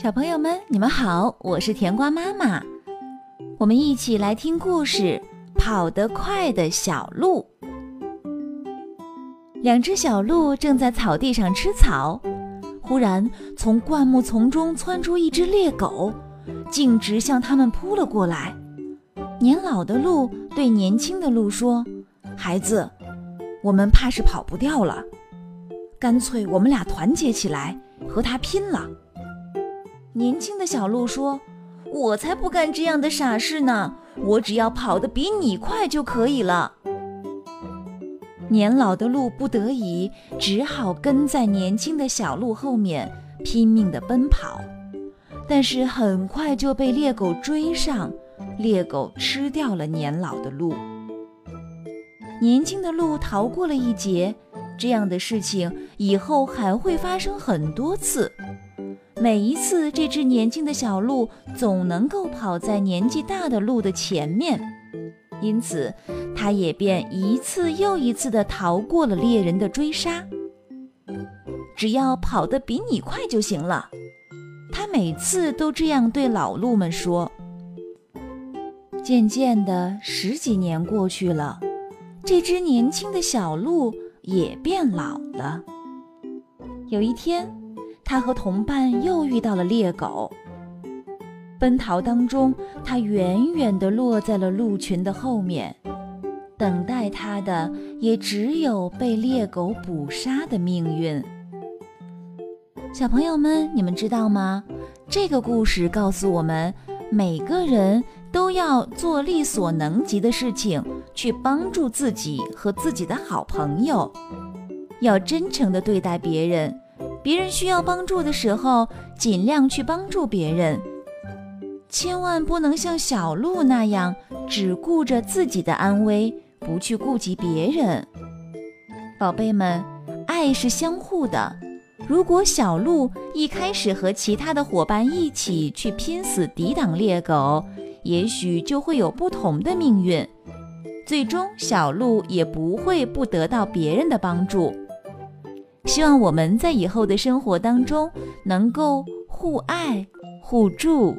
小朋友们，你们好，我是甜瓜妈妈。我们一起来听故事：跑得快的小鹿。两只小鹿正在草地上吃草，忽然从灌木丛中窜出一只猎狗，径直向它们扑了过来。年老的鹿对年轻的鹿说：“孩子，我们怕是跑不掉了，干脆我们俩团结起来，和它拼了。”年轻的小鹿说：“我才不干这样的傻事呢！我只要跑得比你快就可以了。”年老的鹿不得已，只好跟在年轻的小鹿后面拼命地奔跑，但是很快就被猎狗追上，猎狗吃掉了年老的鹿。年轻的鹿逃过了一劫，这样的事情以后还会发生很多次。每一次，这只年轻的小鹿总能够跑在年纪大的鹿的前面，因此，它也便一次又一次地逃过了猎人的追杀。只要跑得比你快就行了，它每次都这样对老鹿们说。渐渐的，十几年过去了，这只年轻的小鹿也变老了。有一天。他和同伴又遇到了猎狗。奔逃当中，他远远地落在了鹿群的后面，等待他的也只有被猎狗捕杀的命运。小朋友们，你们知道吗？这个故事告诉我们，每个人都要做力所能及的事情，去帮助自己和自己的好朋友，要真诚地对待别人。别人需要帮助的时候，尽量去帮助别人，千万不能像小鹿那样只顾着自己的安危，不去顾及别人。宝贝们，爱是相互的。如果小鹿一开始和其他的伙伴一起去拼死抵挡猎狗，也许就会有不同的命运，最终小鹿也不会不得到别人的帮助。希望我们在以后的生活当中能够互爱互助。